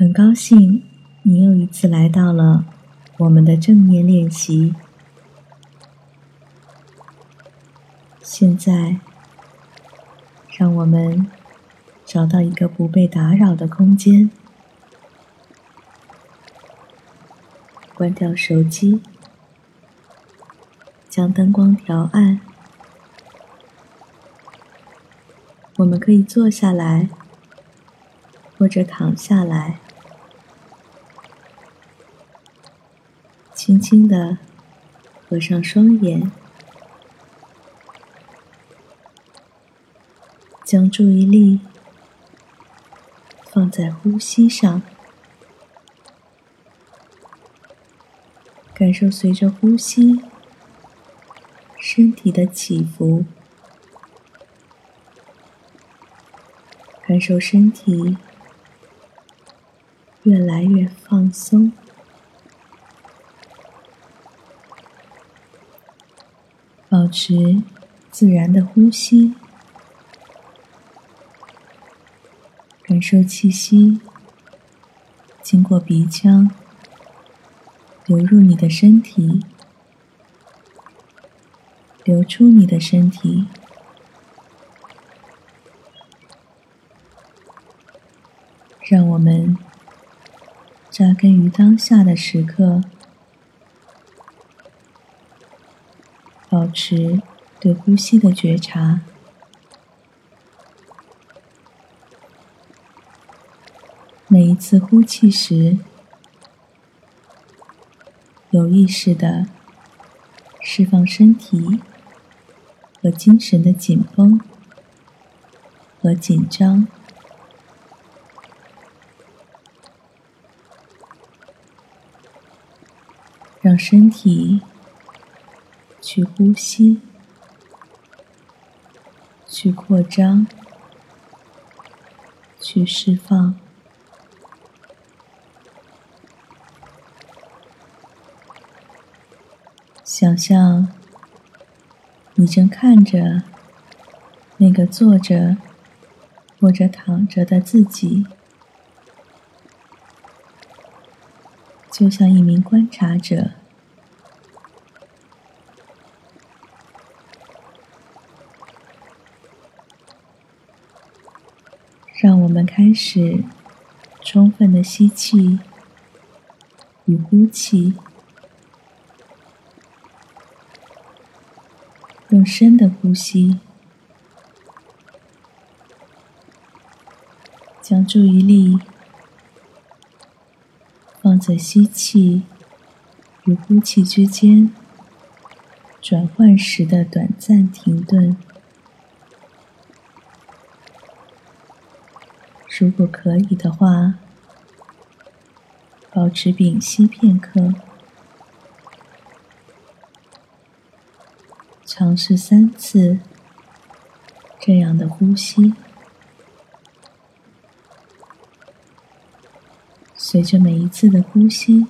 很高兴你又一次来到了我们的正念练习。现在，让我们找到一个不被打扰的空间，关掉手机，将灯光调暗。我们可以坐下来，或者躺下来。轻轻的合上双眼，将注意力放在呼吸上，感受随着呼吸身体的起伏，感受身体越来越放松。保保持自然的呼吸，感受气息经过鼻腔流入你的身体，流出你的身体。让我们扎根于当下的时刻。保持对呼吸的觉察，每一次呼气时，有意识的释放身体和精神的紧绷和紧张，让身体。去呼吸，去扩张，去释放。想象你正看着那个坐着或者躺着的自己，就像一名观察者。让我我们开始充分的吸气与呼气，用深的呼吸，将注意力放在吸气与呼气之间转换时的短暂停顿。如果可以的话，保持屏息片刻，尝试三次这样的呼吸。随着每一次的呼吸，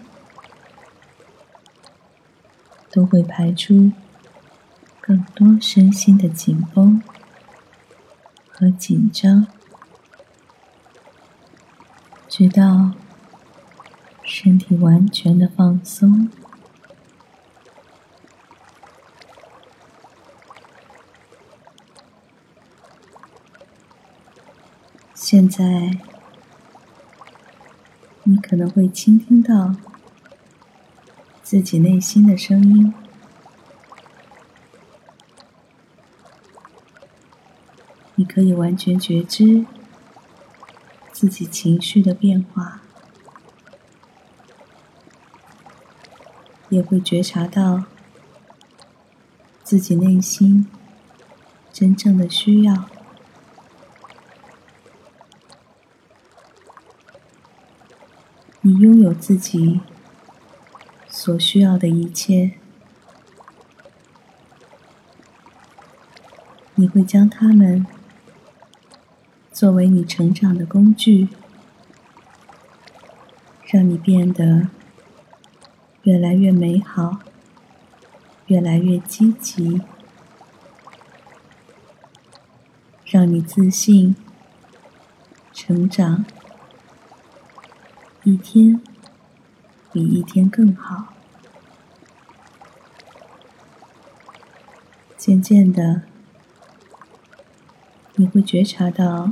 都会排出更多身心的紧绷和紧张。直到身体完全的放松。现在，你可能会倾听到自己内心的声音，你可以完全觉知。自己情绪的变化，也会觉察到自己内心真正的需要。你拥有自己所需要的一切，你会将它们。作为你成长的工具，让你变得越来越美好，越来越积极，让你自信、成长，一天比一天更好。渐渐的，你会觉察到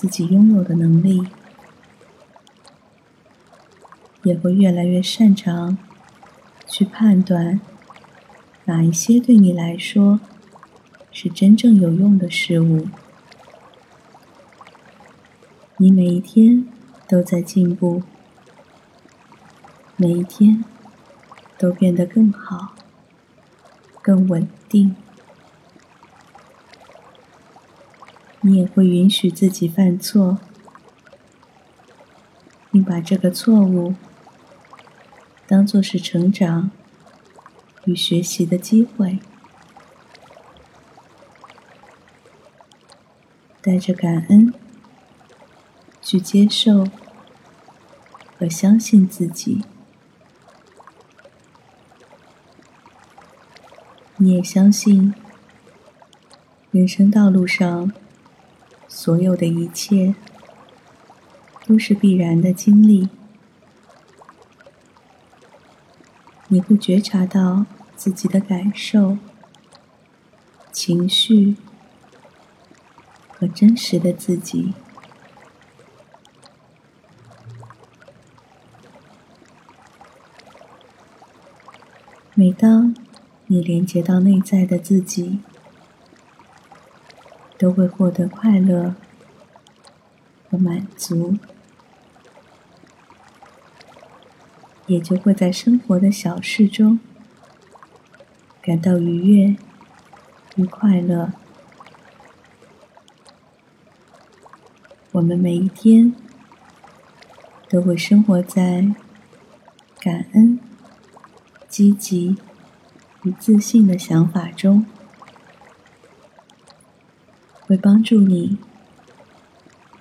自己拥有的能力，也会越来越擅长去判断哪一些对你来说是真正有用的事物。你每一天都在进步，每一天都变得更好、更稳定。你也会允许自己犯错，并把这个错误当做是成长与学习的机会，带着感恩去接受和相信自己。你也相信，人生道路上。所有的一切都是必然的经历。你会觉察到自己的感受、情绪和真实的自己。每当你连接到内在的自己。都会获得快乐和满足，也就会在生活的小事中感到愉悦与快乐。我们每一天都会生活在感恩、积极与自信的想法中。会帮助你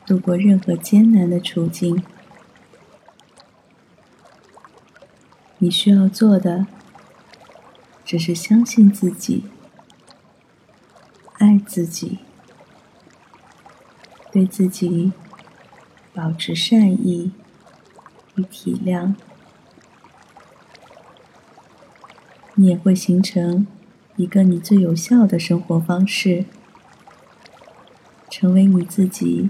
度过任何艰难的处境。你需要做的，只是相信自己，爱自己，对自己保持善意与体谅。你也会形成一个你最有效的生活方式。成为你自己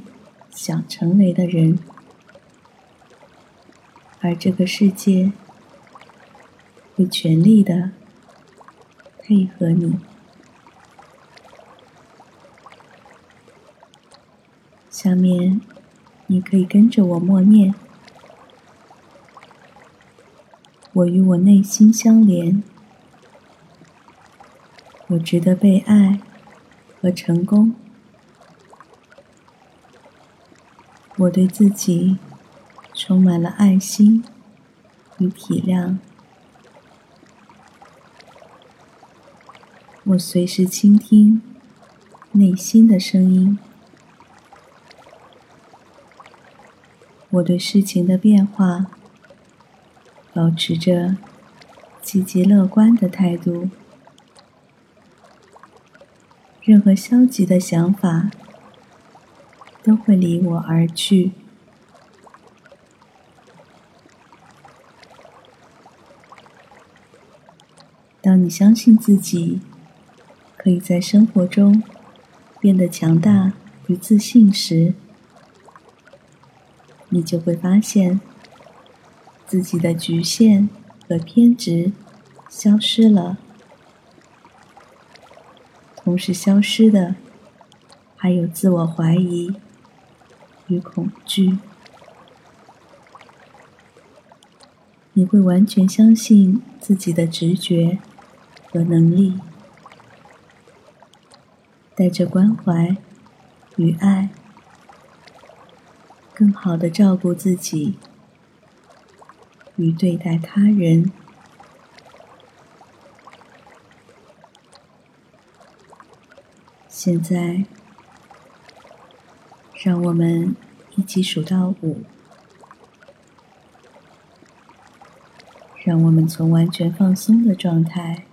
想成为的人，而这个世界会全力的配合你。下面，你可以跟着我默念：我与我内心相连，我值得被爱和成功。我对自己充满了爱心与体谅，我随时倾听内心的声音。我对事情的变化保持着积极乐观的态度，任何消极的想法。都会离我而去。当你相信自己可以在生活中变得强大与自信时，你就会发现自己的局限和偏执消失了，同时消失的还有自我怀疑。与恐惧，你会完全相信自己的直觉和能力，带着关怀与爱，更好的照顾自己与对待他人。现在。让我们一起数到五，让我们从完全放松的状态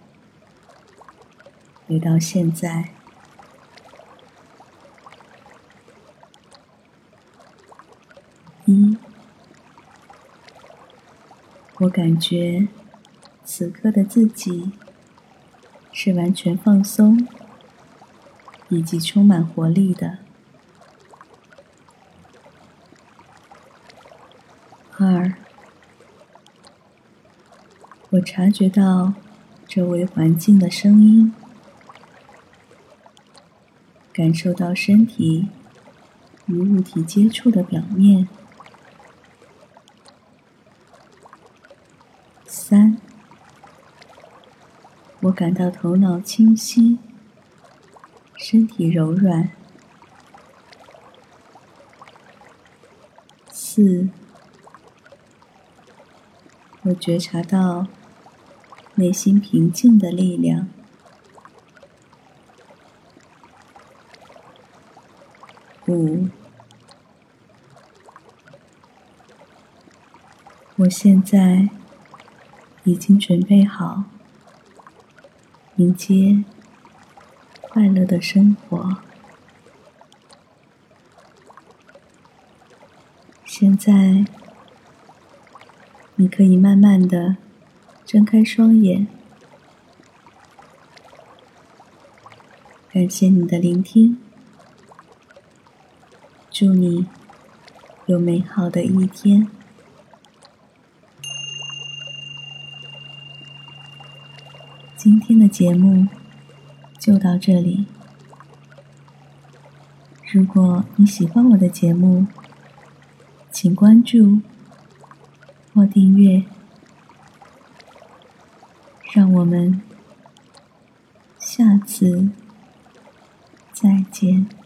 回到现在。一、我感觉此刻的自己是完全放松以及充满活力的。二，我察觉到周围环境的声音，感受到身体与物体接触的表面。三，我感到头脑清晰，身体柔软。四，我觉察到内心平静的力量。五，我现在。已经准备好迎接快乐的生活。现在，你可以慢慢的睁开双眼。感谢你的聆听，祝你有美好的一天。今天的节目就到这里。如果你喜欢我的节目，请关注或订阅。让我们下次再见。